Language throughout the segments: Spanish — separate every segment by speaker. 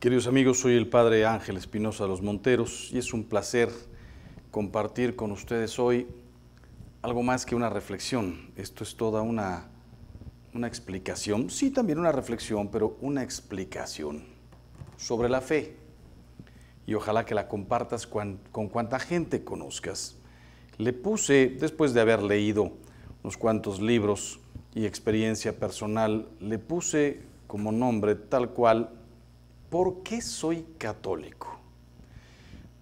Speaker 1: Queridos amigos, soy el Padre Ángel Espinosa de los Monteros y es un placer compartir con ustedes hoy algo más que una reflexión. Esto es toda una, una explicación, sí también una reflexión, pero una explicación sobre la fe. Y ojalá que la compartas con, con cuanta gente conozcas. Le puse, después de haber leído unos cuantos libros y experiencia personal, le puse como nombre tal cual ¿Por qué soy católico?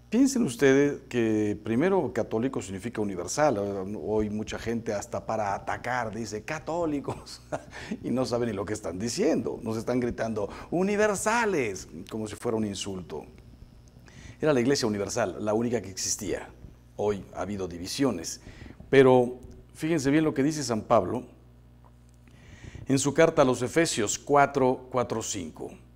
Speaker 1: Piensen ustedes que primero católico significa universal. Hoy mucha gente hasta para atacar dice católicos y no saben ni lo que están diciendo. Nos están gritando universales como si fuera un insulto. Era la iglesia universal, la única que existía. Hoy ha habido divisiones. Pero fíjense bien lo que dice San Pablo en su carta a los Efesios 4, 4, 5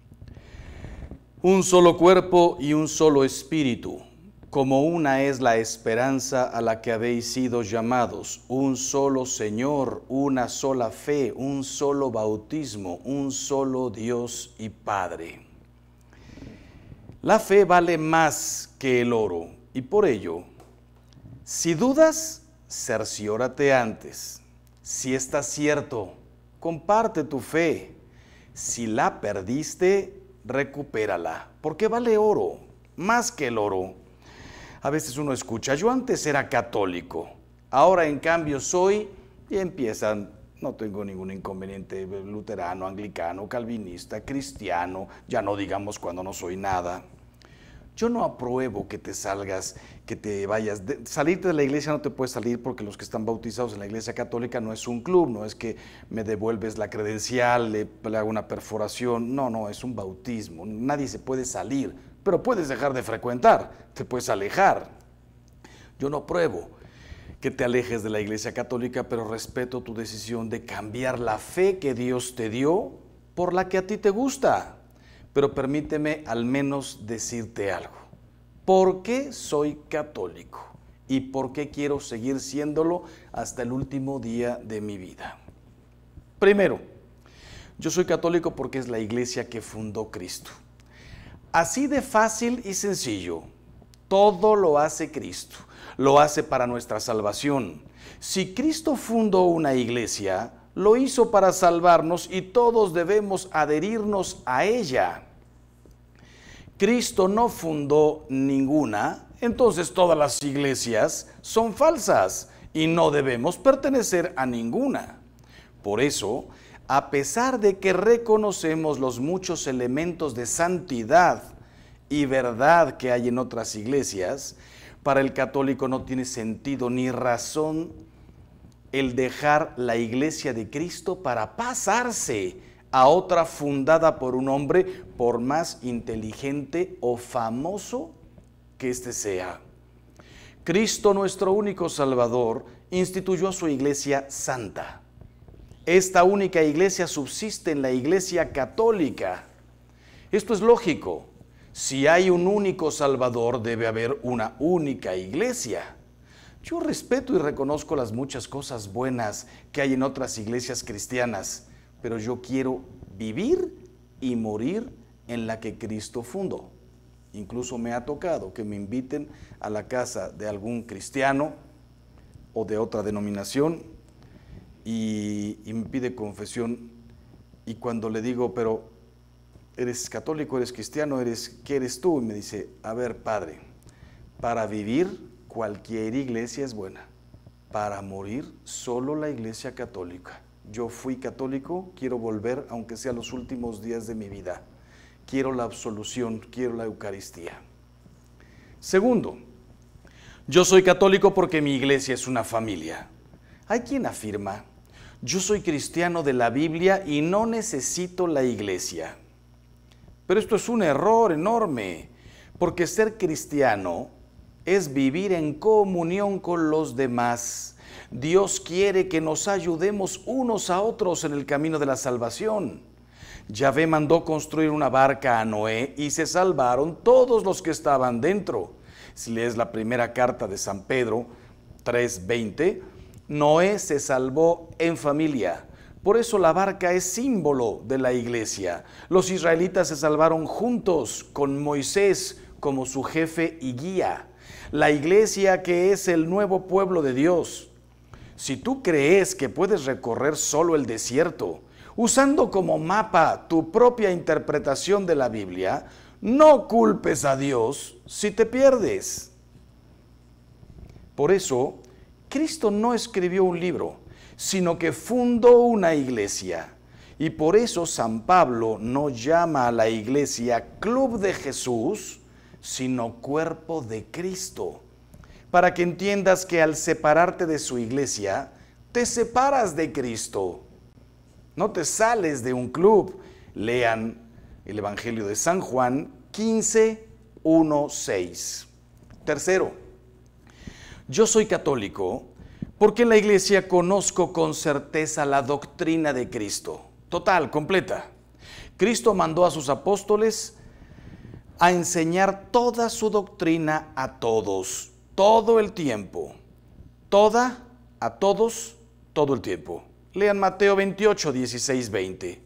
Speaker 1: un solo cuerpo y un solo espíritu, como una es la esperanza a la que habéis sido llamados, un solo Señor, una sola fe, un solo bautismo, un solo Dios y Padre. La fe vale más que el oro y por ello, si dudas, cerciórate antes. Si está cierto, comparte tu fe. Si la perdiste, recupérala, porque vale oro, más que el oro. A veces uno escucha, yo antes era católico, ahora en cambio soy, y empiezan, no tengo ningún inconveniente, luterano, anglicano, calvinista, cristiano, ya no digamos cuando no soy nada. Yo no apruebo que te salgas, que te vayas. De, salirte de la iglesia no te puedes salir porque los que están bautizados en la iglesia católica no es un club, no es que me devuelves la credencial, le, le hago una perforación. No, no, es un bautismo. Nadie se puede salir, pero puedes dejar de frecuentar, te puedes alejar. Yo no apruebo que te alejes de la iglesia católica, pero respeto tu decisión de cambiar la fe que Dios te dio por la que a ti te gusta pero permíteme al menos decirte algo. ¿Por qué soy católico? ¿Y por qué quiero seguir siéndolo hasta el último día de mi vida? Primero, yo soy católico porque es la iglesia que fundó Cristo. Así de fácil y sencillo. Todo lo hace Cristo. Lo hace para nuestra salvación. Si Cristo fundó una iglesia, lo hizo para salvarnos y todos debemos adherirnos a ella. Cristo no fundó ninguna, entonces todas las iglesias son falsas y no debemos pertenecer a ninguna. Por eso, a pesar de que reconocemos los muchos elementos de santidad y verdad que hay en otras iglesias, para el católico no tiene sentido ni razón el dejar la iglesia de Cristo para pasarse a otra fundada por un hombre, por más inteligente o famoso que éste sea. Cristo, nuestro único Salvador, instituyó a su iglesia santa. Esta única iglesia subsiste en la iglesia católica. Esto es lógico. Si hay un único Salvador, debe haber una única iglesia. Yo respeto y reconozco las muchas cosas buenas que hay en otras iglesias cristianas, pero yo quiero vivir y morir en la que Cristo fundó. Incluso me ha tocado que me inviten a la casa de algún cristiano o de otra denominación y, me pide confesión y cuando le digo, pero eres católico, eres cristiano, eres, ¿qué eres tú? Y me dice, a ver, padre, para vivir cualquier iglesia es buena. Para morir, solo la iglesia católica. Yo fui católico, quiero volver, aunque sea los últimos días de mi vida. Quiero la absolución, quiero la Eucaristía. Segundo, yo soy católico porque mi iglesia es una familia. Hay quien afirma, yo soy cristiano de la Biblia y no necesito la iglesia. Pero esto es un error enorme, porque ser cristiano es vivir en comunión con los demás. Dios quiere que nos ayudemos unos a otros en el camino de la salvación. Yahvé mandó construir una barca a Noé y se salvaron todos los que estaban dentro. Si lees la primera carta de San Pedro 3:20, Noé se salvó en familia. Por eso la barca es símbolo de la iglesia. Los israelitas se salvaron juntos con Moisés como su jefe y guía. La iglesia que es el nuevo pueblo de Dios. Si tú crees que puedes recorrer solo el desierto, usando como mapa tu propia interpretación de la Biblia, no culpes a Dios si te pierdes. Por eso, Cristo no escribió un libro, sino que fundó una iglesia. Y por eso San Pablo no llama a la iglesia club de Jesús, sino cuerpo de Cristo. Para que entiendas que al separarte de su iglesia, te separas de Cristo. No te sales de un club. Lean el Evangelio de San Juan 15, 1, 6. Tercero, yo soy católico porque en la iglesia conozco con certeza la doctrina de Cristo, total, completa. Cristo mandó a sus apóstoles a enseñar toda su doctrina a todos, todo el tiempo. Toda, a todos, todo el tiempo. Lean Mateo 28, 16, 20.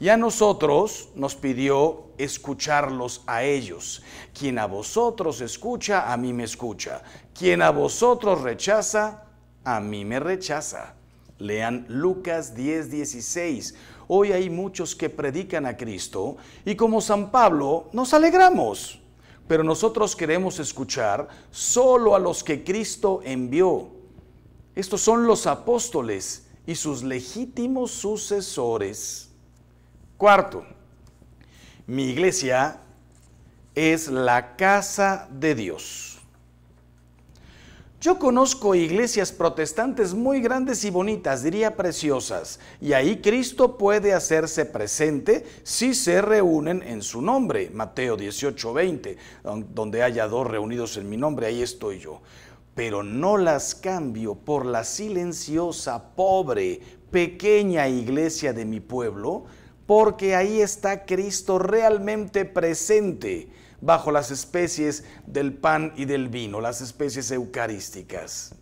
Speaker 1: Y a nosotros nos pidió escucharlos a ellos. Quien a vosotros escucha, a mí me escucha. Quien a vosotros rechaza, a mí me rechaza. Lean Lucas 10, 16. Hoy hay muchos que predican a Cristo y como San Pablo nos alegramos, pero nosotros queremos escuchar solo a los que Cristo envió. Estos son los apóstoles y sus legítimos sucesores. Cuarto, mi iglesia es la casa de Dios. Yo conozco iglesias protestantes muy grandes y bonitas, diría preciosas, y ahí Cristo puede hacerse presente si se reúnen en su nombre. Mateo 18, 20, donde haya dos reunidos en mi nombre, ahí estoy yo. Pero no las cambio por la silenciosa, pobre, pequeña iglesia de mi pueblo, porque ahí está Cristo realmente presente bajo las especies del pan y del vino, las especies eucarísticas.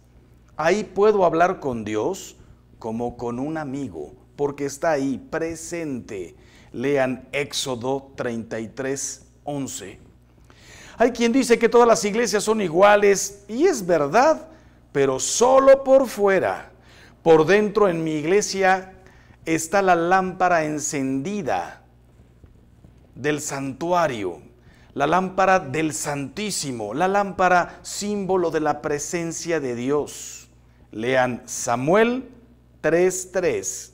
Speaker 1: Ahí puedo hablar con Dios como con un amigo, porque está ahí presente. Lean Éxodo 33, 11. Hay quien dice que todas las iglesias son iguales, y es verdad, pero solo por fuera. Por dentro en mi iglesia está la lámpara encendida del santuario la lámpara del Santísimo, la lámpara símbolo de la presencia de Dios. Lean Samuel 3.3.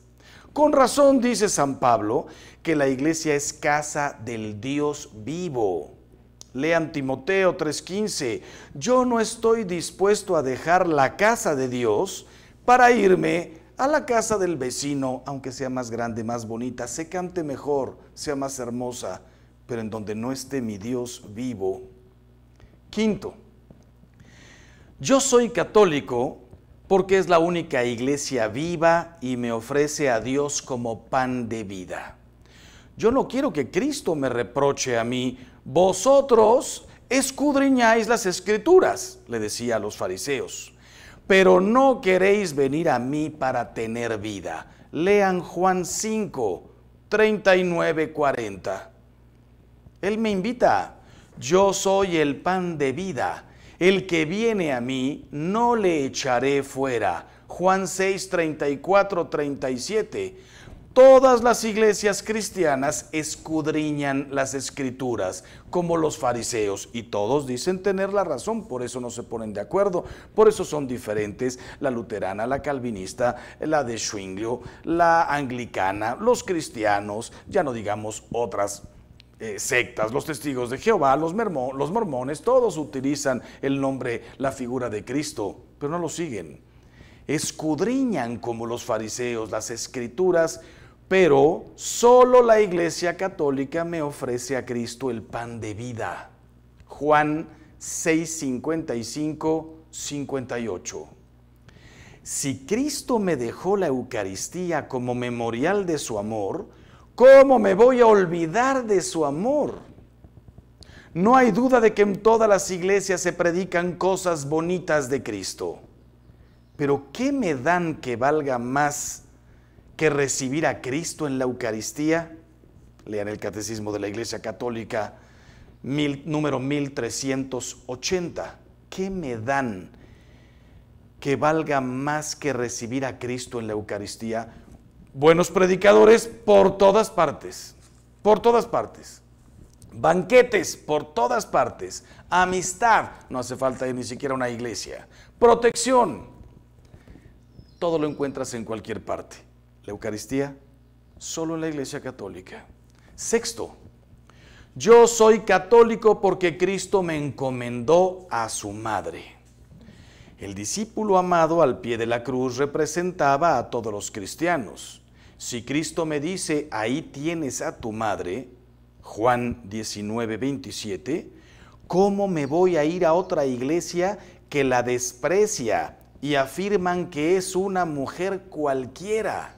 Speaker 1: Con razón dice San Pablo que la iglesia es casa del Dios vivo. Lean Timoteo 3:15. Yo no estoy dispuesto a dejar la casa de Dios para irme a la casa del vecino, aunque sea más grande, más bonita, se cante mejor, sea más hermosa pero en donde no esté mi Dios vivo. Quinto, yo soy católico porque es la única iglesia viva y me ofrece a Dios como pan de vida. Yo no quiero que Cristo me reproche a mí, vosotros escudriñáis las escrituras, le decía a los fariseos, pero no queréis venir a mí para tener vida. Lean Juan 5, 39, 40. Él me invita. Yo soy el pan de vida. El que viene a mí, no le echaré fuera. Juan 6, 34, 37. Todas las iglesias cristianas escudriñan las escrituras, como los fariseos, y todos dicen tener la razón, por eso no se ponen de acuerdo, por eso son diferentes la luterana, la calvinista, la de Schwinglio, la anglicana, los cristianos, ya no digamos otras eh, sectas, los testigos de Jehová, los, los mormones, todos utilizan el nombre, la figura de Cristo, pero no lo siguen. Escudriñan como los fariseos las escrituras, pero solo la iglesia católica me ofrece a Cristo el pan de vida. Juan 6, 55, 58. Si Cristo me dejó la Eucaristía como memorial de su amor, ¿Cómo me voy a olvidar de su amor? No hay duda de que en todas las iglesias se predican cosas bonitas de Cristo. Pero ¿qué me dan que valga más que recibir a Cristo en la Eucaristía? Lean el Catecismo de la Iglesia Católica, número 1380. ¿Qué me dan que valga más que recibir a Cristo en la Eucaristía? Buenos predicadores por todas partes, por todas partes. Banquetes por todas partes. Amistad, no hace falta ni siquiera una iglesia. Protección, todo lo encuentras en cualquier parte. La Eucaristía, solo en la Iglesia Católica. Sexto, yo soy católico porque Cristo me encomendó a su madre. El discípulo amado al pie de la cruz representaba a todos los cristianos. Si Cristo me dice, ahí tienes a tu madre, Juan 19, 27, ¿cómo me voy a ir a otra iglesia que la desprecia y afirman que es una mujer cualquiera?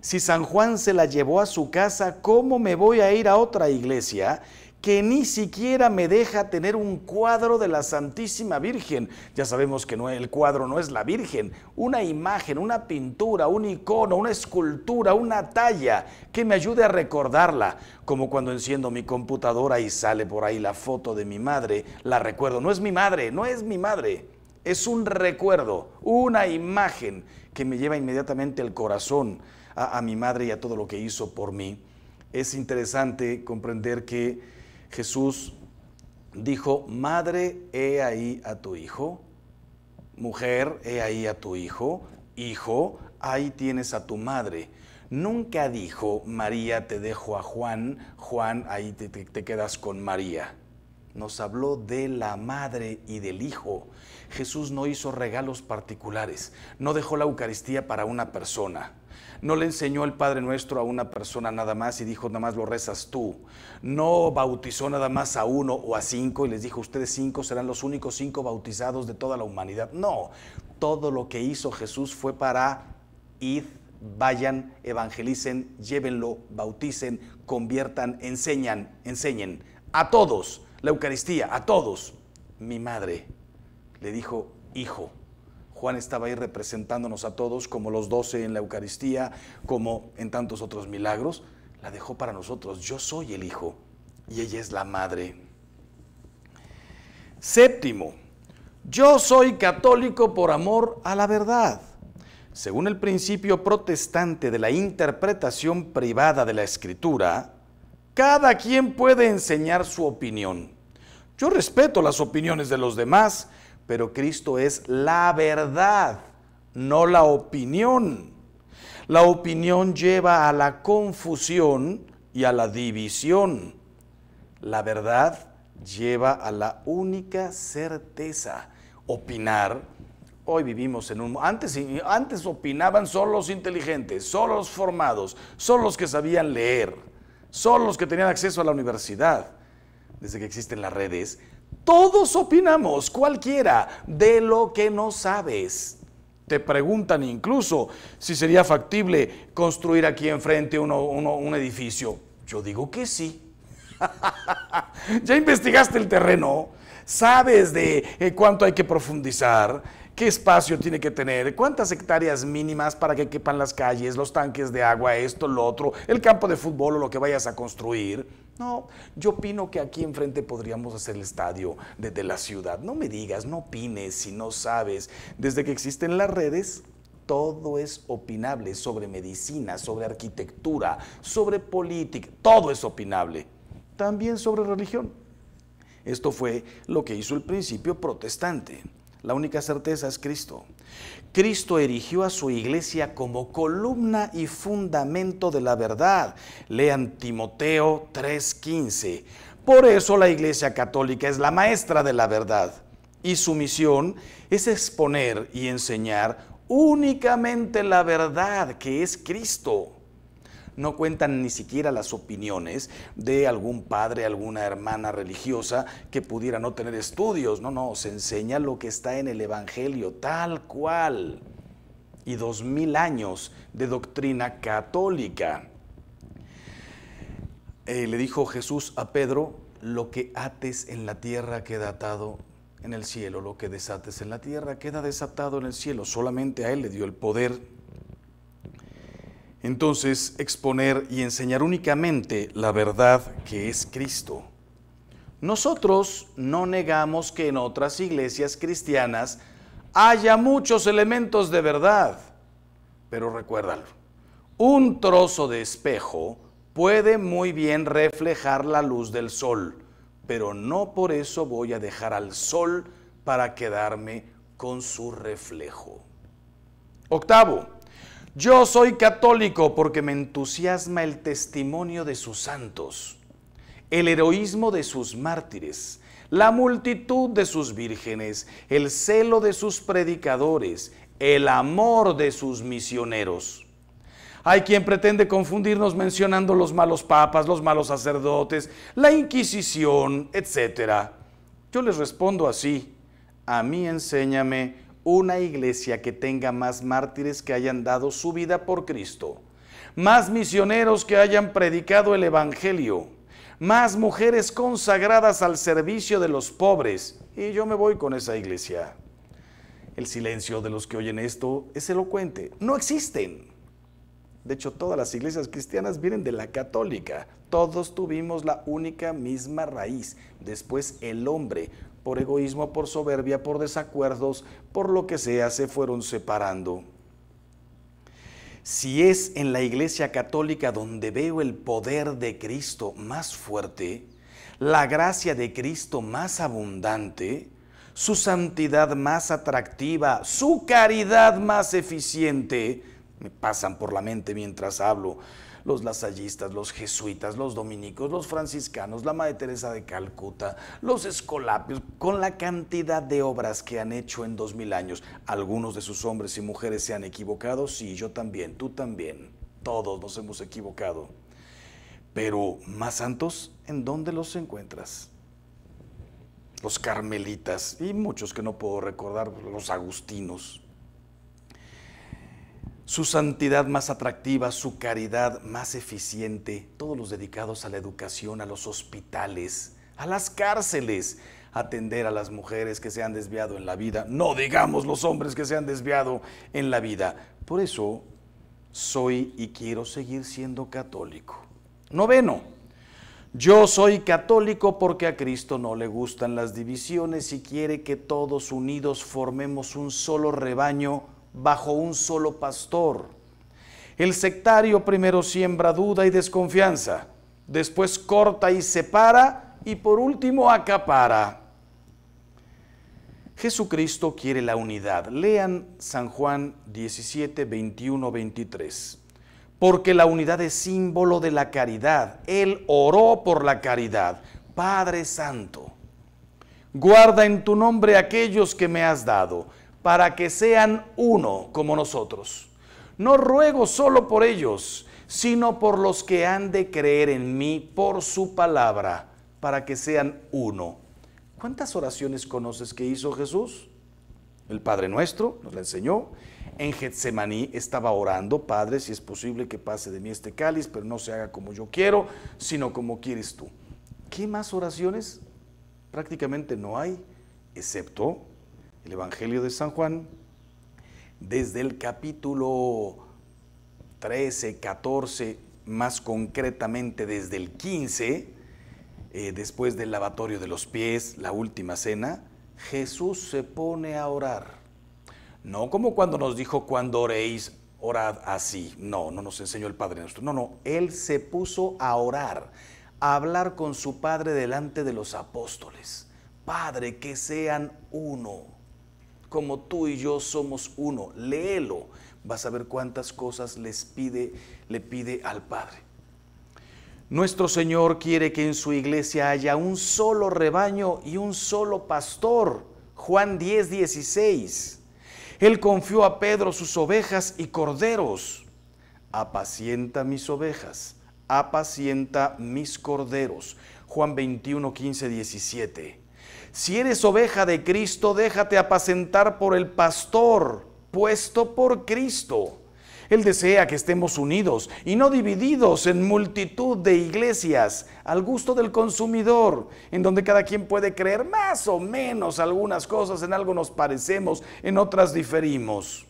Speaker 1: Si San Juan se la llevó a su casa, ¿cómo me voy a ir a otra iglesia que ni siquiera me deja tener un cuadro de la Santísima Virgen. Ya sabemos que no, el cuadro no es la Virgen, una imagen, una pintura, un icono, una escultura, una talla que me ayude a recordarla, como cuando enciendo mi computadora y sale por ahí la foto de mi madre, la recuerdo. No es mi madre, no es mi madre, es un recuerdo, una imagen que me lleva inmediatamente el corazón a, a mi madre y a todo lo que hizo por mí. Es interesante comprender que Jesús dijo, madre, he ahí a tu hijo, mujer, he ahí a tu hijo, hijo, ahí tienes a tu madre. Nunca dijo, María, te dejo a Juan, Juan, ahí te, quedas con María. Nos habló de la madre y del hijo. Jesús no hizo regalos particulares, no dejó la Eucaristía para una persona no le enseñó el Padre Nuestro a una persona nada más y dijo, nada más lo rezas tú. No bautizó nada más a uno o a cinco y les dijo, ustedes cinco serán los únicos cinco bautizados de toda la humanidad. No, todo lo que hizo Jesús fue para ir, vayan, evangelicen, llévenlo, bauticen, conviertan, enseñan, enseñen a todos la Eucaristía, a todos. Mi madre le dijo, hijo, Juan estaba ahí representándonos a todos, como los doce en la Eucaristía, como en tantos otros milagros. La dejó para nosotros. Yo soy el Hijo y ella es la Madre. Séptimo, yo soy católico por amor a la verdad. Según el principio protestante de la interpretación privada de la Escritura, cada quien puede enseñar su opinión. Yo respeto las opiniones de los demás, pero Cristo es la verdad, no la opinión. La opinión lleva a la confusión y a la división. La verdad lleva a la única certeza. Opinar. Hoy vivimos en un... Antes, antes opinaban solo los inteligentes, solo los formados, solo los que sabían leer, solo los que tenían acceso a la universidad. Desde que existen las redes, todos opinamos, cualquiera, de lo que no sabes. Te preguntan incluso si sería factible construir aquí enfrente un edificio. Yo digo que sí. ya investigaste el terreno, sabes de eh, cuánto hay que profundizar, qué espacio tiene que tener, cuántas hectáreas mínimas para que quepan las calles, los tanques de agua, esto, lo otro, el campo de fútbol o lo que vayas a construir. No, yo opino que aquí enfrente podríamos hacer el estadio desde la ciudad. No me digas, no opines si no sabes. Desde que existen las redes, todo es opinable sobre medicina, sobre arquitectura, sobre política, todo es opinable. También sobre religión. Esto fue lo que hizo el principio protestante. La única certeza es Cristo. Cristo erigió a su iglesia como columna y fundamento de la verdad. Lean Timoteo 3:15. Por eso la iglesia católica es la maestra de la verdad y su misión es exponer y enseñar únicamente la verdad que es Cristo no cuentan ni siquiera las opiniones de algún padre, alguna hermana religiosa que pudiera no tener estudios. No, no, se enseña lo que está en el Evangelio, tal cual. Y dos mil años de doctrina católica. Eh, le dijo Jesús a Pedro, lo que ates en la tierra queda atado en el cielo, lo que desates en la tierra queda desatado en el cielo. Solamente a Él le dio el poder entonces exponer y enseñar únicamente la verdad que es Cristo. Nosotros no negamos que en otras iglesias cristianas haya muchos elementos de verdad, pero recuérdalo, un trozo de espejo puede muy bien reflejar la luz del sol, pero no por eso voy a dejar al sol para quedarme con su reflejo. Octavo, yo soy católico porque me entusiasma el testimonio de sus santos, el heroísmo de sus mártires, la multitud de sus vírgenes, el celo de sus predicadores, el amor de sus misioneros. Hay quien pretende confundirnos mencionando los malos papas, los malos sacerdotes, la Inquisición, etc. Yo les respondo así, a mí enséñame una iglesia que tenga más mártires que hayan dado su vida por Cristo, más misioneros que hayan predicado el Evangelio, más mujeres consagradas al servicio de los pobres. Y yo me voy con esa iglesia. El silencio de los que oyen esto es elocuente. No existen. De hecho, todas las iglesias cristianas vienen de la católica. Todos tuvimos la única misma raíz. Después el hombre por egoísmo, por soberbia, por desacuerdos, por lo que sea, se fueron separando. Si es en la iglesia católica donde veo el poder de Cristo más fuerte, la gracia de Cristo más abundante, su santidad más atractiva, su caridad más eficiente, me pasan por la mente mientras hablo, los lasallistas, los jesuitas, los dominicos, los franciscanos, la Madre Teresa de Calcuta, los escolapios, con la cantidad de obras que han hecho en dos mil años. Algunos de sus hombres y mujeres se han equivocado, sí, yo también, tú también, todos nos hemos equivocado. Pero más santos, ¿en dónde los encuentras? Los carmelitas y muchos que no puedo recordar, los agustinos su santidad más atractiva, su caridad más eficiente, todos los dedicados a la educación, a los hospitales, a las cárceles, atender a las mujeres que se han desviado en la vida, no digamos los hombres que se han desviado en la vida. Por eso soy y quiero seguir siendo católico. Noveno, yo soy católico porque a Cristo no le gustan las divisiones y quiere que todos unidos formemos un solo rebaño bajo un solo pastor. El sectario primero siembra duda y desconfianza, después corta y separa y por último acapara. Jesucristo quiere la unidad. Lean San Juan 17, 21, 23. Porque la unidad es símbolo de la caridad. Él oró por la caridad. Padre Santo, guarda en tu nombre aquellos que me has dado para que sean uno como nosotros. No ruego solo por ellos, sino por los que han de creer en mí por su palabra, para que sean uno. ¿Cuántas oraciones conoces que hizo Jesús? El Padre Nuestro nos la enseñó. En Getsemaní estaba orando, Padre, si es posible que pase de mí este cáliz, pero no se haga como yo quiero, sino como quieres tú. ¿Qué más oraciones? Prácticamente no hay, excepto el Evangelio de San Juan, desde el capítulo 13, 14, más concretamente desde el 15, eh, después del lavatorio de los pies, la última cena, Jesús se pone a orar. No como cuando nos dijo, cuando oréis, orad así. No, no nos enseñó el Padre nuestro. No, no, Él se puso a orar, a hablar con su Padre delante de los apóstoles. Padre, que sean uno como tú y yo somos uno. Léelo, vas a ver cuántas cosas les pide, le pide al Padre. Nuestro Señor quiere que en su iglesia haya un solo rebaño y un solo pastor. Juan 10, 16. Él confió a Pedro sus ovejas y corderos. Apacienta mis ovejas, apacienta mis corderos. Juan 21, 15, 17. Si eres oveja de Cristo, déjate apacentar por el pastor puesto por Cristo. Él desea que estemos unidos y no divididos en multitud de iglesias al gusto del consumidor, en donde cada quien puede creer más o menos algunas cosas, en algo nos parecemos, en otras diferimos.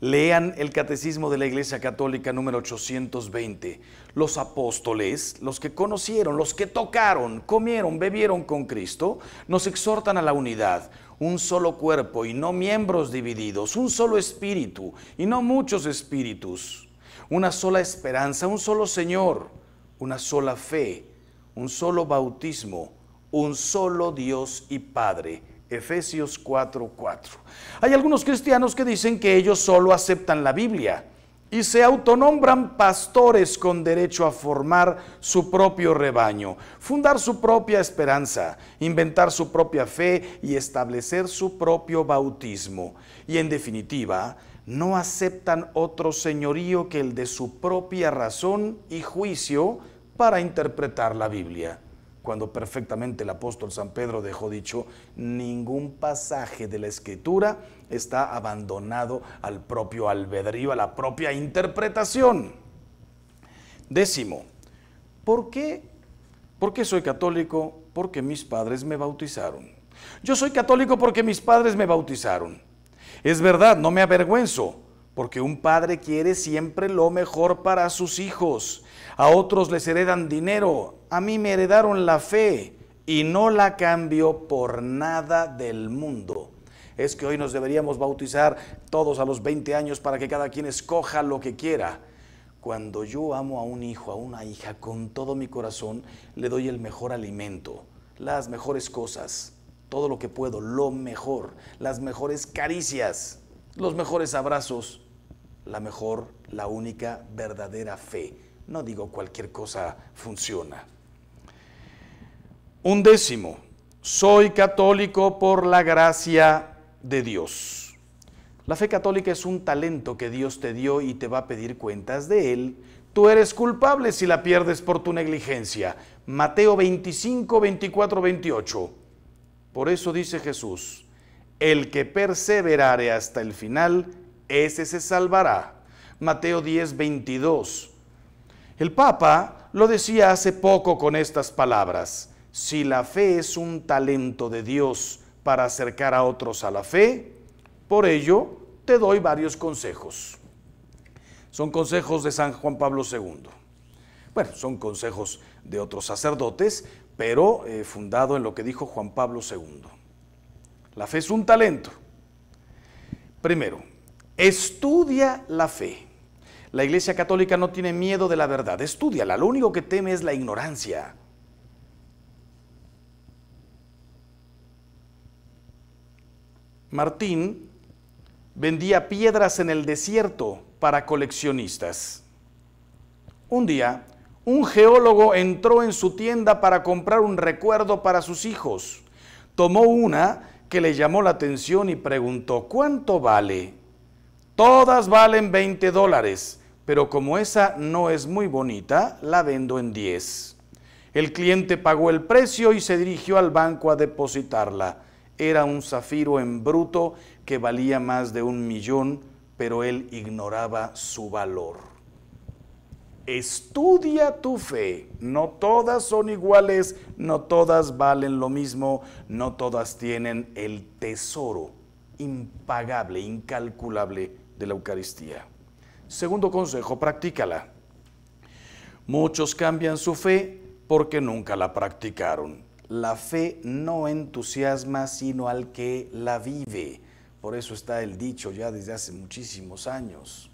Speaker 1: Lean el Catecismo de la Iglesia Católica número 820. Los apóstoles, los que conocieron, los que tocaron, comieron, bebieron con Cristo, nos exhortan a la unidad, un solo cuerpo y no miembros divididos, un solo espíritu y no muchos espíritus, una sola esperanza, un solo Señor, una sola fe, un solo bautismo, un solo Dios y Padre Efesios 4:4. Hay algunos cristianos que dicen que ellos solo aceptan la Biblia y se autonombran pastores con derecho a formar su propio rebaño, fundar su propia esperanza, inventar su propia fe y establecer su propio bautismo. Y en definitiva, no aceptan otro señorío que el de su propia razón y juicio para interpretar la Biblia cuando perfectamente el apóstol San Pedro dejó dicho, ningún pasaje de la escritura está abandonado al propio albedrío, a la propia interpretación. Décimo, ¿por qué? ¿Por qué soy católico? Porque mis padres me bautizaron. Yo soy católico porque mis padres me bautizaron. Es verdad, no me avergüenzo, porque un padre quiere siempre lo mejor para sus hijos. A otros les heredan dinero, a mí me heredaron la fe y no la cambio por nada del mundo. Es que hoy nos deberíamos bautizar todos a los 20 años para que cada quien escoja lo que quiera. Cuando yo amo a un hijo, a una hija con todo mi corazón, le doy el mejor alimento, las mejores cosas, todo lo que puedo, lo mejor, las mejores caricias, los mejores abrazos, la mejor, la única verdadera fe. No digo cualquier cosa funciona. Un décimo, soy católico por la gracia de Dios. La fe católica es un talento que Dios te dio y te va a pedir cuentas de él. Tú eres culpable si la pierdes por tu negligencia. Mateo 25, 24, 28. Por eso dice Jesús, el que perseverare hasta el final, ese se salvará. Mateo 10, 22. El Papa lo decía hace poco con estas palabras si la fe es un talento de Dios para acercar a otros a la fe, por ello te doy varios consejos. Son consejos de San Juan Pablo II. Bueno, son consejos de otros sacerdotes, pero eh, fundado en lo que dijo Juan Pablo II. La fe es un talento. Primero, estudia la fe. La Iglesia Católica no tiene miedo de la verdad, estudiala. Lo único que teme es la ignorancia. Martín vendía piedras en el desierto para coleccionistas. Un día, un geólogo entró en su tienda para comprar un recuerdo para sus hijos. Tomó una que le llamó la atención y preguntó, ¿cuánto vale? Todas valen 20 dólares, pero como esa no es muy bonita, la vendo en 10. El cliente pagó el precio y se dirigió al banco a depositarla. Era un zafiro en bruto que valía más de un millón, pero él ignoraba su valor. Estudia tu fe. No todas son iguales, no todas valen lo mismo, no todas tienen el tesoro impagable, incalculable de la Eucaristía. Segundo consejo, practícala. Muchos cambian su fe porque nunca la practicaron la fe no entusiasma sino al que la vive. Por eso está el dicho ya desde hace muchísimos años.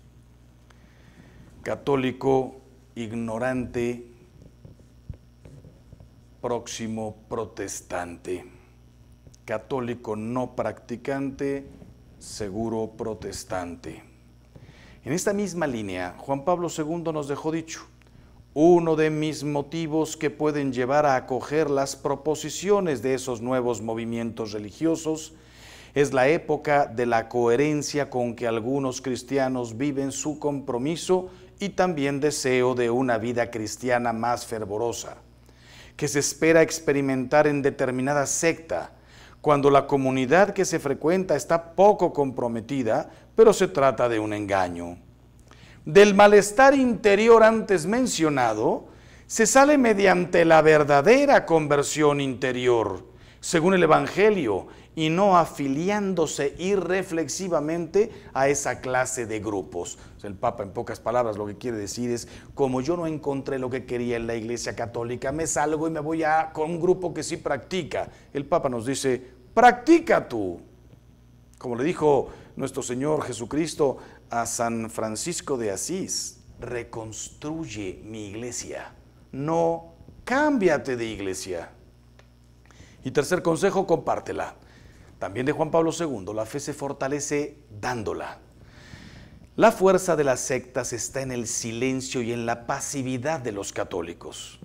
Speaker 1: Católico ignorante, próximo protestante. Católico no practicante, seguro protestante. En esta misma línea, Juan Pablo II nos dejó dicho, uno de mis motivos que pueden llevar a acoger las proposiciones de esos nuevos movimientos religiosos es la época de la coherencia con que algunos cristianos viven su compromiso y también deseo de una vida cristiana más fervorosa, que se espera experimentar en determinada secta, cuando la comunidad que se frecuenta está poco comprometida, pero se trata de un engaño. Del malestar interior antes mencionado, se sale mediante la verdadera conversión interior. según el Evangelio, y no afiliándose irreflexivamente a esa clase de grupos. El Papa, en pocas palabras, lo que quiere decir es, como yo no encontré lo que quería en la Iglesia Católica, me salgo y me voy a, con un grupo que sí practica. El Papa nos dice, practica tú. Como le dijo nuestro Señor Jesucristo a San Francisco de Asís, reconstruye mi iglesia, no cámbiate de iglesia. Y tercer consejo, compártela. También de Juan Pablo II, la fe se fortalece dándola. La fuerza de las sectas está en el silencio y en la pasividad de los católicos.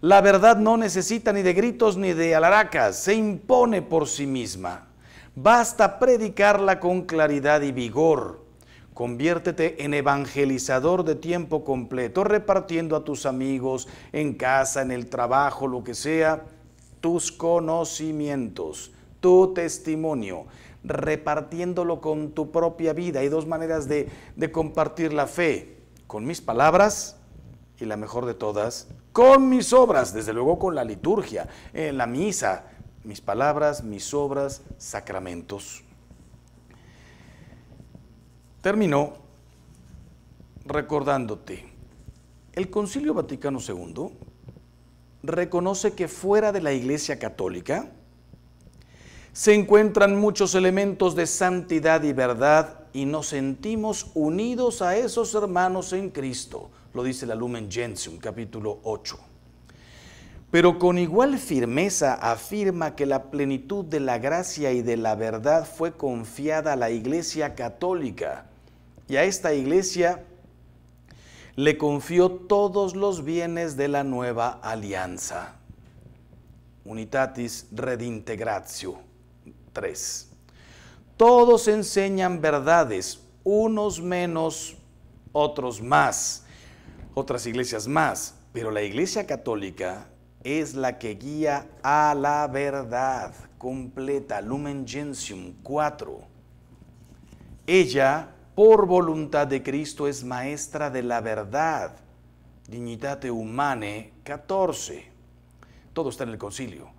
Speaker 1: La verdad no necesita ni de gritos ni de alaracas, se impone por sí misma. Basta predicarla con claridad y vigor. Conviértete en evangelizador de tiempo completo, repartiendo a tus amigos en casa, en el trabajo, lo que sea, tus conocimientos, tu testimonio, repartiéndolo con tu propia vida. Hay dos maneras de, de compartir la fe, con mis palabras y la mejor de todas, con mis obras, desde luego con la liturgia, en la misa, mis palabras, mis obras, sacramentos. Terminó recordándote, el Concilio Vaticano II reconoce que fuera de la Iglesia Católica se encuentran muchos elementos de santidad y verdad y nos sentimos unidos a esos hermanos en Cristo, lo dice la Lumen Gentium, capítulo 8. Pero con igual firmeza afirma que la plenitud de la gracia y de la verdad fue confiada a la Iglesia Católica y a esta Iglesia le confió todos los bienes de la nueva alianza. Unitatis Redintegratio 3. Todos enseñan verdades, unos menos, otros más, otras iglesias más, pero la iglesia católica es la que guía a la verdad completa, Lumen Gentium 4. Ella por voluntad de Cristo es maestra de la verdad. Dignitate Humane 14. Todo está en el concilio.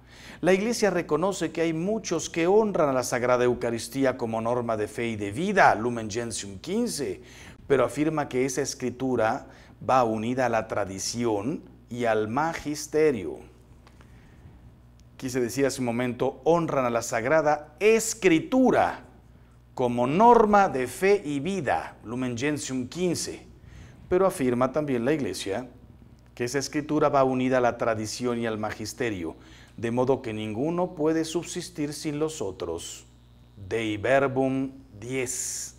Speaker 1: La Iglesia reconoce que hay muchos que honran a la Sagrada Eucaristía como norma de fe y de vida, Lumen Gentium 15, pero afirma que esa escritura va unida a la tradición y al magisterio. Quise decir hace un momento, honran a la Sagrada Escritura como norma de fe y vida, Lumen Gentium 15, pero afirma también la Iglesia que esa escritura va unida a la tradición y al magisterio, de modo que ninguno puede subsistir sin los otros. Dei Verbum 10.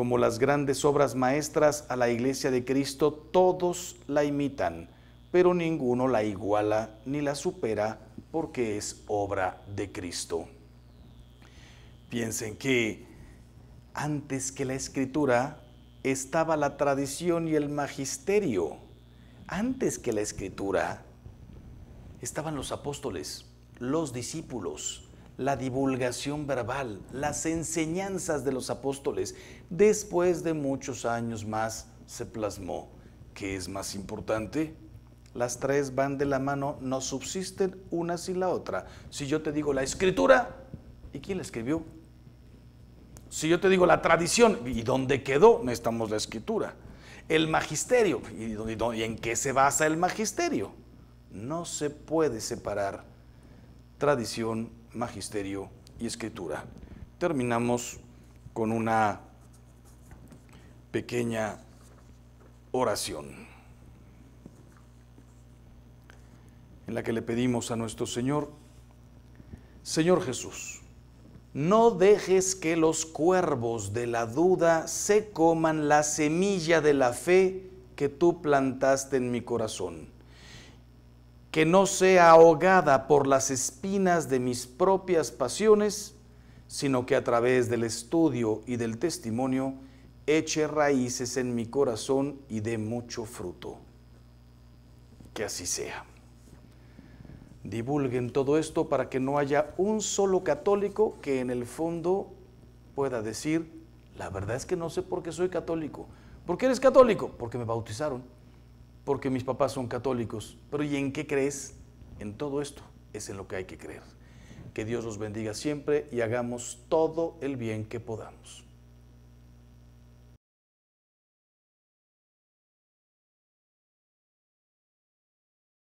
Speaker 1: Como las grandes obras maestras a la Iglesia de Cristo, todos la imitan, pero ninguno la iguala ni la supera porque es obra de Cristo. Piensen que antes que la escritura estaba la tradición y el magisterio. Antes que la escritura estaban los apóstoles, los discípulos, la divulgación verbal, las enseñanzas de los apóstoles. Después de muchos años más se plasmó. ¿Qué es más importante? Las tres van de la mano, no subsisten una sin la otra. Si yo te digo la escritura, ¿y quién la escribió? Si yo te digo la tradición, ¿y dónde quedó? Necesitamos la escritura. El magisterio, ¿y, en qué se basa el magisterio? No se puede separar tradición, magisterio y escritura. Terminamos con una pequeña oración en la que le pedimos a nuestro Señor, Señor Jesús, no dejes que los cuervos de la duda se coman la semilla de la fe que tú plantaste en mi corazón. Que no sea ahogada por las espinas de mis propias pasiones, sino que a través del estudio y del testimonio eche raíces en mi corazón y dé mucho fruto. Que así sea divulguen todo esto para que no haya un solo católico que en el fondo pueda decir, la verdad es que no sé por qué soy católico. ¿Por qué eres católico? Porque me bautizaron, porque mis papás son católicos. Pero ¿y en qué crees? En todo esto es en lo que hay que creer. Que Dios los bendiga siempre y hagamos todo el bien que podamos.